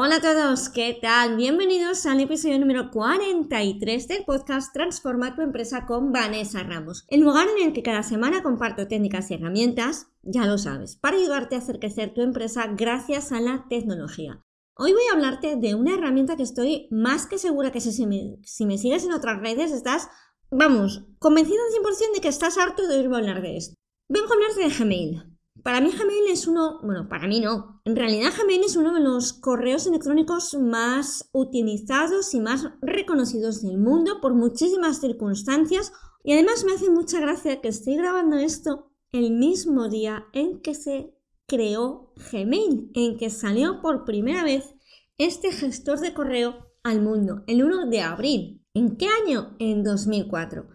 Hola a todos, ¿qué tal? Bienvenidos al episodio número 43 del podcast Transforma tu empresa con Vanessa Ramos, el lugar en el que cada semana comparto técnicas y herramientas, ya lo sabes, para ayudarte a hacer crecer tu empresa gracias a la tecnología. Hoy voy a hablarte de una herramienta que estoy más que segura que si me, si me sigues en otras redes estás, vamos, convencido al 100% de que estás harto de oírme hablar de esto. Vengo a hablarte de Gmail. Para mí Gmail es uno, bueno, para mí no. En realidad Gmail es uno de los correos electrónicos más utilizados y más reconocidos del mundo por muchísimas circunstancias. Y además me hace mucha gracia que estoy grabando esto el mismo día en que se creó Gmail, en que salió por primera vez este gestor de correo al mundo, el 1 de abril. ¿En qué año? En 2004.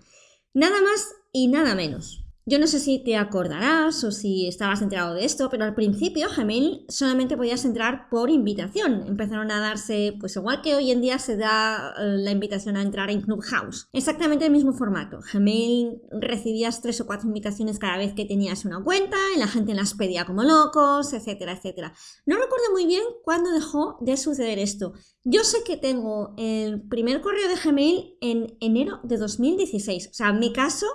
Nada más y nada menos. Yo no sé si te acordarás o si estabas enterado de esto, pero al principio Gmail solamente podías entrar por invitación. Empezaron a darse, pues igual que hoy en día se da eh, la invitación a entrar en Clubhouse. Exactamente el mismo formato. Gmail recibías tres o cuatro invitaciones cada vez que tenías una cuenta y la gente las pedía como locos, etcétera, etcétera. No recuerdo muy bien cuándo dejó de suceder esto. Yo sé que tengo el primer correo de Gmail en enero de 2016. O sea, en mi caso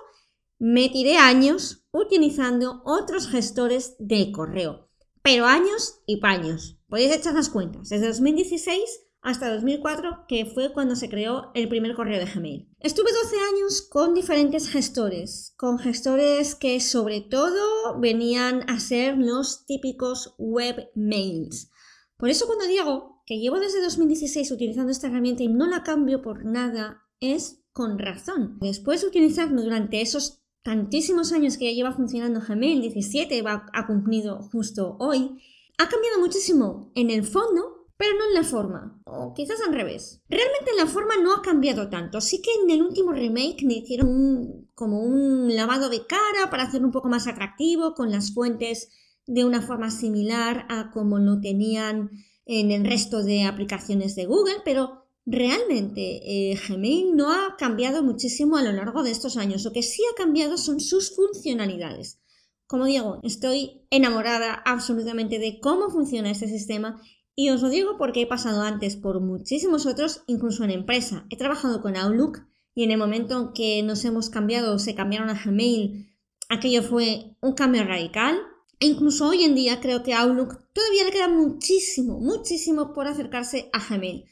me tiré años utilizando otros gestores de correo, pero años y paños. Podéis echar las cuentas, desde 2016 hasta 2004, que fue cuando se creó el primer correo de Gmail. Estuve 12 años con diferentes gestores, con gestores que sobre todo venían a ser los típicos webmails. Por eso cuando digo que llevo desde 2016 utilizando esta herramienta y no la cambio por nada, es con razón. Después de utilizarlo durante esos tantísimos años que ya lleva funcionando Gmail, 17 va, ha cumplido justo hoy, ha cambiado muchísimo en el fondo, pero no en la forma, o quizás al revés. Realmente la forma no ha cambiado tanto, sí que en el último remake me hicieron como un lavado de cara para hacerlo un poco más atractivo, con las fuentes de una forma similar a como lo tenían en el resto de aplicaciones de Google, pero Realmente eh, Gmail no ha cambiado muchísimo a lo largo de estos años. Lo que sí ha cambiado son sus funcionalidades. Como digo, estoy enamorada absolutamente de cómo funciona este sistema y os lo digo porque he pasado antes por muchísimos otros, incluso en empresa. He trabajado con Outlook y en el momento en que nos hemos cambiado o se cambiaron a Gmail, aquello fue un cambio radical. E incluso hoy en día creo que Outlook todavía le queda muchísimo, muchísimo por acercarse a Gmail.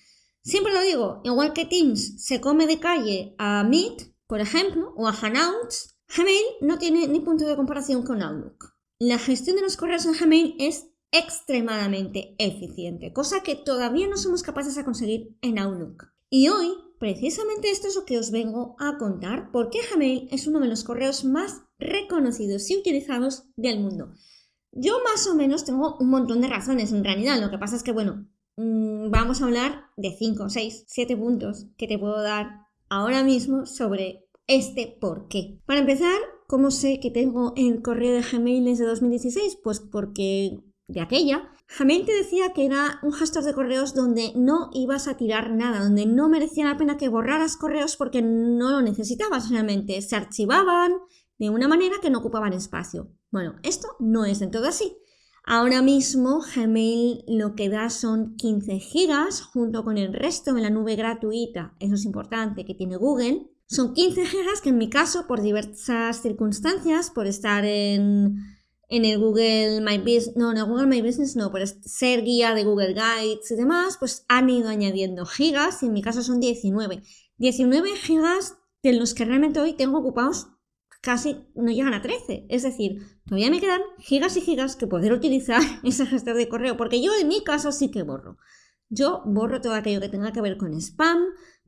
Siempre lo digo, igual que Teams se come de calle a Meet, por ejemplo, o a Hangouts, Gmail no tiene ni punto de comparación con Outlook. La gestión de los correos en Gmail es extremadamente eficiente, cosa que todavía no somos capaces de conseguir en Outlook. Y hoy, precisamente esto es lo que os vengo a contar, porque Gmail es uno de los correos más reconocidos y utilizados del mundo. Yo más o menos tengo un montón de razones en realidad, lo que pasa es que, bueno, Mm, vamos a hablar de 5, 6, 7 puntos que te puedo dar ahora mismo sobre este por qué. Para empezar, ¿cómo sé que tengo el correo de Gmail desde 2016? Pues porque de aquella, Gmail te decía que era un gestor de correos donde no ibas a tirar nada, donde no merecía la pena que borraras correos porque no lo necesitabas realmente. Se archivaban de una manera que no ocupaban espacio. Bueno, esto no es del todo así. Ahora mismo Gmail lo que da son 15 gigas junto con el resto de la nube gratuita, eso es importante, que tiene Google. Son 15 gigas que en mi caso, por diversas circunstancias, por estar en, el Google My Business, no, en el Google My Business no, por ser guía de Google Guides y demás, pues han ido añadiendo gigas y en mi caso son 19. 19 gigas de los que realmente hoy tengo ocupados casi no llegan a 13. Es decir, todavía me quedan gigas y gigas que poder utilizar ese gestor de correo, porque yo en mi caso sí que borro. Yo borro todo aquello que tenga que ver con spam,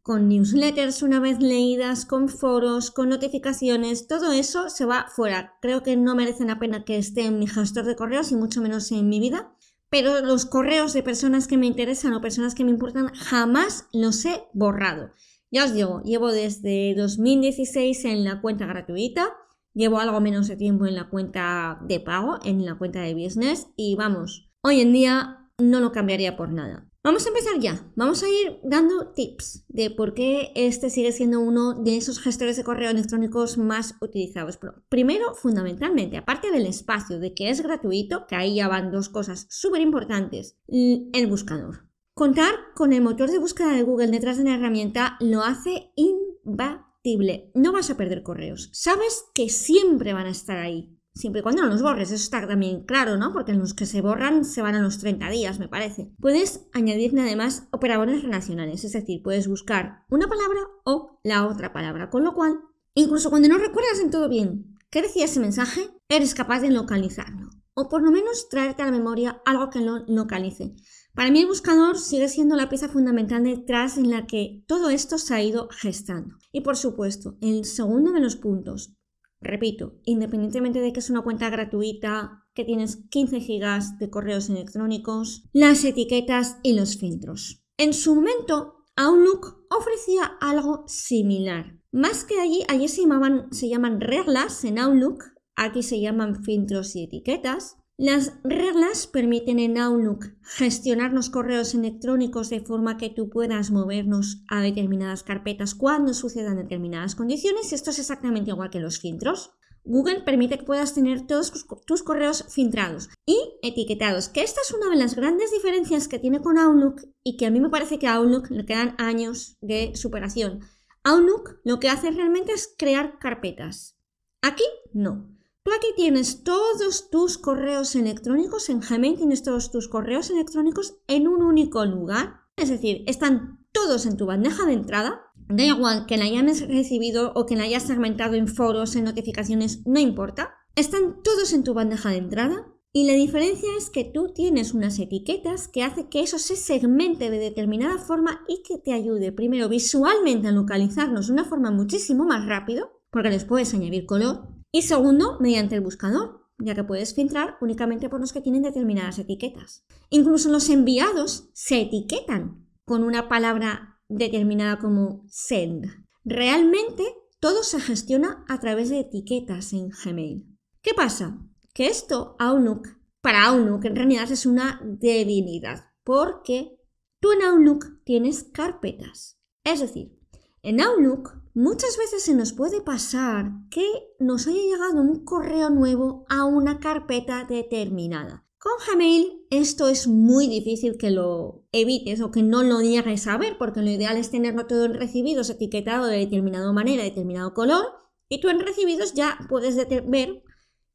con newsletters una vez leídas, con foros, con notificaciones, todo eso se va fuera. Creo que no merece la pena que esté en mi gestor de correos y mucho menos en mi vida. Pero los correos de personas que me interesan o personas que me importan jamás los he borrado. Ya os digo, llevo desde 2016 en la cuenta gratuita, llevo algo menos de tiempo en la cuenta de pago, en la cuenta de business y vamos, hoy en día no lo cambiaría por nada. Vamos a empezar ya. Vamos a ir dando tips de por qué este sigue siendo uno de esos gestores de correo electrónicos más utilizados. Primero, fundamentalmente, aparte del espacio, de que es gratuito, que ahí ya van dos cosas súper importantes, el buscador. Contar con el motor de búsqueda de Google detrás de la herramienta lo hace imbatible. No vas a perder correos. Sabes que siempre van a estar ahí siempre y cuando no los borres, eso está también claro, ¿no? Porque los que se borran se van a los 30 días, me parece. Puedes añadirle además operadores relacionales, es decir, puedes buscar una palabra o la otra palabra, con lo cual, incluso cuando no recuerdas en todo bien qué decía ese mensaje, eres capaz de localizarlo, o por lo menos traerte a la memoria algo que lo localice. Para mí el buscador sigue siendo la pieza fundamental detrás en la que todo esto se ha ido gestando. Y por supuesto, el segundo de los puntos, Repito, independientemente de que es una cuenta gratuita, que tienes 15 gigas de correos electrónicos, las etiquetas y los filtros. En su momento, Outlook ofrecía algo similar. Más que allí, allí se, llamaban, se llaman reglas en Outlook, aquí se llaman filtros y etiquetas, las reglas permiten en Outlook gestionar los correos electrónicos de forma que tú puedas movernos a determinadas carpetas cuando sucedan determinadas condiciones. Esto es exactamente igual que los filtros. Google permite que puedas tener todos tus correos filtrados y etiquetados, que esta es una de las grandes diferencias que tiene con Outlook y que a mí me parece que a Outlook le quedan años de superación. Outlook lo que hace realmente es crear carpetas. Aquí no. Tú aquí tienes todos tus correos electrónicos, en Gmail tienes todos tus correos electrónicos en un único lugar. Es decir, están todos en tu bandeja de entrada. Da igual que la hayas recibido o que la hayas segmentado en foros, en notificaciones, no importa. Están todos en tu bandeja de entrada. Y la diferencia es que tú tienes unas etiquetas que hace que eso se segmente de determinada forma y que te ayude primero visualmente a localizarnos de una forma muchísimo más rápido, porque les puedes añadir color, y segundo, mediante el buscador, ya que puedes filtrar únicamente por los que tienen determinadas etiquetas. Incluso los enviados se etiquetan con una palabra determinada como send. Realmente todo se gestiona a través de etiquetas en Gmail. ¿Qué pasa? Que esto Outlook, para Outlook en realidad es una debilidad, porque tú en Outlook tienes carpetas. Es decir, en Outlook muchas veces se nos puede pasar que nos haya llegado un correo nuevo a una carpeta determinada. Con Gmail esto es muy difícil que lo evites o que no lo niegues a ver, porque lo ideal es tenerlo todo en recibidos etiquetado de determinada manera, determinado color, y tú en recibidos ya puedes ver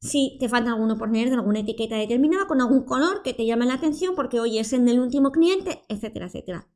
si te falta alguno por poner de alguna etiqueta determinada con algún color que te llame la atención porque hoy es en el último cliente, etcétera, etcétera.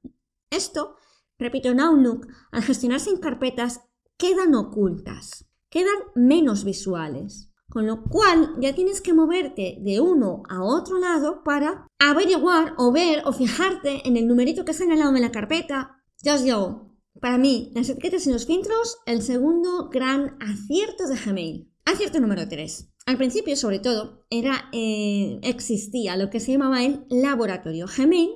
Esto Repito, en Outlook, al gestionarse en carpetas, quedan ocultas, quedan menos visuales. Con lo cual ya tienes que moverte de uno a otro lado para averiguar o ver o fijarte en el numerito que está en la carpeta. Ya os digo, para mí, las etiquetas y los filtros, el segundo gran acierto de Gmail. Acierto número 3. Al principio, sobre todo, era, eh, existía lo que se llamaba el laboratorio. Gmail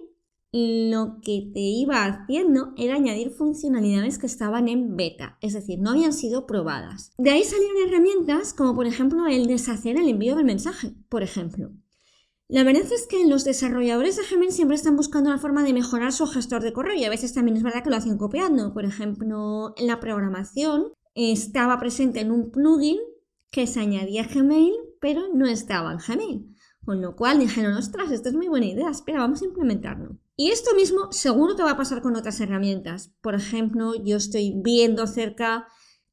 lo que te iba haciendo era añadir funcionalidades que estaban en beta, es decir, no habían sido probadas. De ahí salieron herramientas como por ejemplo el deshacer el envío del mensaje, por ejemplo. La verdad es que los desarrolladores de Gmail siempre están buscando una forma de mejorar su gestor de correo y a veces también es verdad que lo hacen copiando. Por ejemplo, en la programación estaba presente en un plugin que se añadía a Gmail, pero no estaba en Gmail. Con lo cual dijeron, ostras, esto es muy buena idea, espera, vamos a implementarlo. Y esto mismo seguro que va a pasar con otras herramientas. Por ejemplo, yo estoy viendo cerca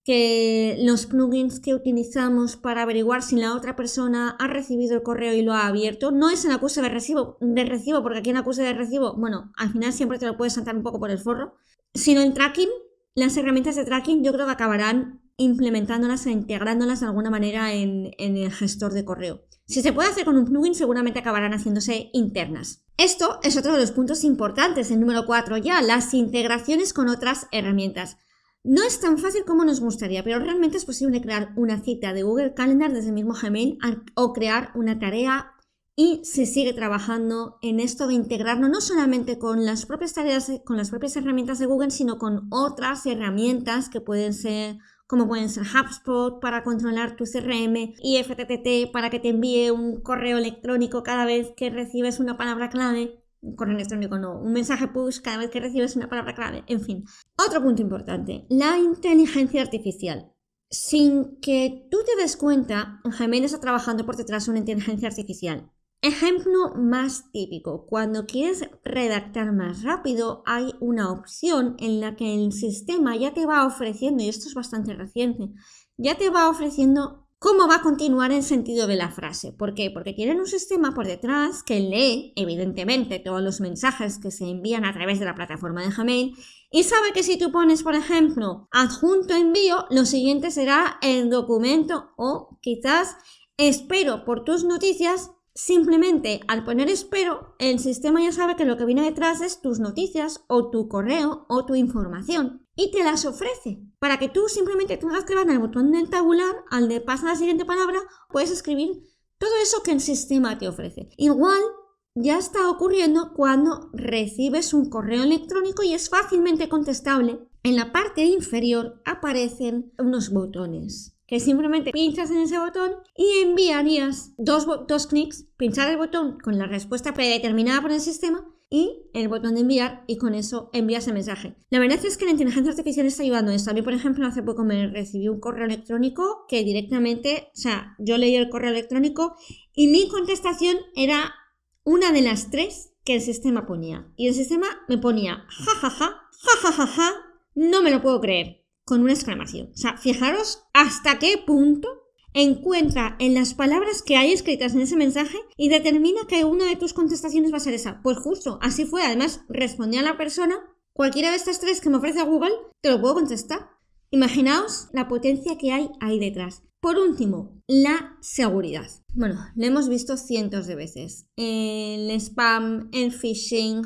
que los plugins que utilizamos para averiguar si la otra persona ha recibido el correo y lo ha abierto, no es en acuse de recibo, de recibo porque aquí en acuse de recibo, bueno, al final siempre te lo puedes saltar un poco por el forro, sino en tracking, las herramientas de tracking yo creo que acabarán implementándolas e integrándolas de alguna manera en, en el gestor de correo. Si se puede hacer con un plugin, seguramente acabarán haciéndose internas. Esto es otro de los puntos importantes, el número 4 ya, las integraciones con otras herramientas. No es tan fácil como nos gustaría, pero realmente es posible crear una cita de Google Calendar desde el mismo Gmail o crear una tarea y se sigue trabajando en esto de integrarlo no solamente con las propias tareas, con las propias herramientas de Google, sino con otras herramientas que pueden ser como pueden ser HubSpot para controlar tu CRM y FTTT para que te envíe un correo electrónico cada vez que recibes una palabra clave. Un correo electrónico no, un mensaje push cada vez que recibes una palabra clave. En fin. Otro punto importante, la inteligencia artificial. Sin que tú te des cuenta, Gmail está trabajando por detrás de una inteligencia artificial. Ejemplo más típico, cuando quieres redactar más rápido hay una opción en la que el sistema ya te va ofreciendo, y esto es bastante reciente, ya te va ofreciendo cómo va a continuar el sentido de la frase. ¿Por qué? Porque tienen un sistema por detrás que lee, evidentemente, todos los mensajes que se envían a través de la plataforma de Gmail y sabe que si tú pones, por ejemplo, adjunto envío, lo siguiente será el documento o quizás espero por tus noticias Simplemente al poner espero, el sistema ya sabe que lo que viene detrás es tus noticias o tu correo o tu información y te las ofrece para que tú simplemente tengas que darle al botón del tabular, al de pasa la siguiente palabra, puedes escribir todo eso que el sistema te ofrece. Igual ya está ocurriendo cuando recibes un correo electrónico y es fácilmente contestable. En la parte inferior aparecen unos botones que simplemente pinchas en ese botón y enviarías dos, dos clics, pinchar el botón con la respuesta predeterminada por el sistema y el botón de enviar y con eso envías el mensaje. La verdad es que la inteligencia artificial está ayudando a esto. A mí, por ejemplo, hace poco me recibí un correo electrónico que directamente, o sea, yo leí el correo electrónico y mi contestación era una de las tres que el sistema ponía. Y el sistema me ponía jajaja, jajajaja, no me lo puedo creer con una exclamación. O sea, fijaros hasta qué punto encuentra en las palabras que hay escritas en ese mensaje y determina que una de tus contestaciones va a ser esa. Pues justo, así fue. Además, respondí a la persona, cualquiera de estas tres que me ofrece Google, te lo puedo contestar. Imaginaos la potencia que hay ahí detrás. Por último, la seguridad. Bueno, lo hemos visto cientos de veces. El spam, el phishing,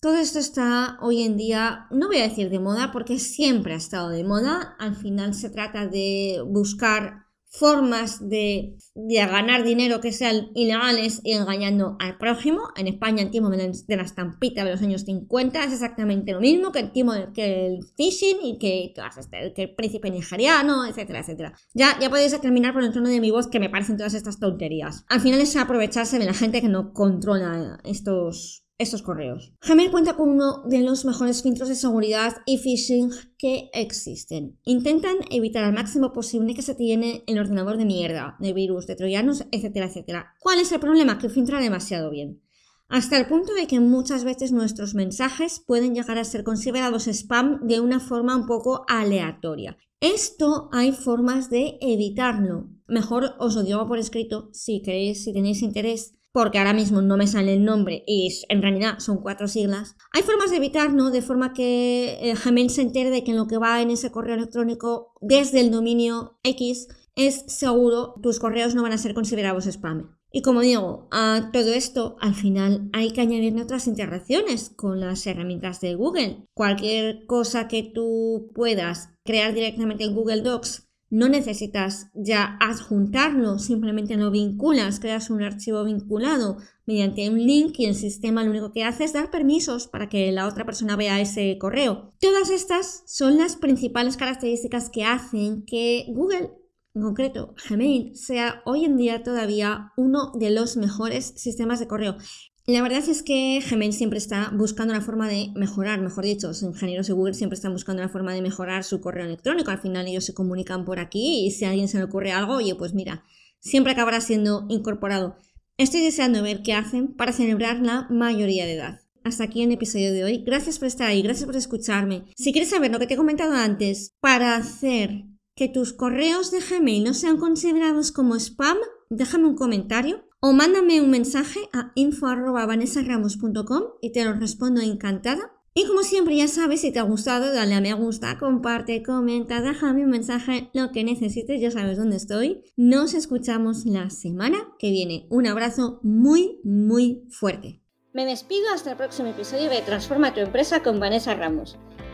todo esto está hoy en día, no voy a decir de moda, porque siempre ha estado de moda. Al final se trata de buscar formas de, ganar dinero que sean ilegales y engañando al prójimo. En España el timo de la estampita de los años 50 es exactamente lo mismo que el timo que el phishing y que, este, que el príncipe nigeriano, etcétera, etcétera. Ya, ya podéis determinar por el tono de mi voz que me parecen todas estas tonterías. Al final es aprovecharse de la gente que no controla estos estos correos. Gmail cuenta con uno de los mejores filtros de seguridad y phishing que existen. Intentan evitar al máximo posible que se tiene el ordenador de mierda, de virus, de troyanos, etcétera, etcétera. ¿Cuál es el problema? Que filtra demasiado bien. Hasta el punto de que muchas veces nuestros mensajes pueden llegar a ser considerados spam de una forma un poco aleatoria. Esto hay formas de evitarlo. Mejor os lo digo por escrito si queréis, si tenéis interés porque ahora mismo no me sale el nombre y en realidad son cuatro siglas. Hay formas de evitarlo de forma que eh, Gmail se entere de que en lo que va en ese correo electrónico desde el dominio X es seguro, tus correos no van a ser considerados spam. Y como digo, a todo esto al final hay que añadirle otras integraciones con las herramientas de Google. Cualquier cosa que tú puedas crear directamente en Google Docs no necesitas ya adjuntarlo, simplemente lo vinculas, creas un archivo vinculado mediante un link y el sistema lo único que hace es dar permisos para que la otra persona vea ese correo. Todas estas son las principales características que hacen que Google, en concreto Gmail, sea hoy en día todavía uno de los mejores sistemas de correo. La verdad es que Gmail siempre está buscando la forma de mejorar, mejor dicho, los ingenieros de Google siempre están buscando la forma de mejorar su correo electrónico. Al final ellos se comunican por aquí y si a alguien se le ocurre algo, oye, pues mira, siempre acabará siendo incorporado. Estoy deseando ver qué hacen para celebrar la mayoría de edad. Hasta aquí el episodio de hoy. Gracias por estar ahí, gracias por escucharme. Si quieres saber lo que te he comentado antes, para hacer que tus correos de Gmail no sean considerados como spam, déjame un comentario o mándame un mensaje a info.vanessaramos.com y te lo respondo encantada. Y como siempre ya sabes, si te ha gustado, dale a me gusta, comparte, comenta, déjame un mensaje, lo que necesites, ya sabes dónde estoy. Nos escuchamos la semana que viene. Un abrazo muy, muy fuerte. Me despido hasta el próximo episodio de Transforma tu empresa con Vanessa Ramos.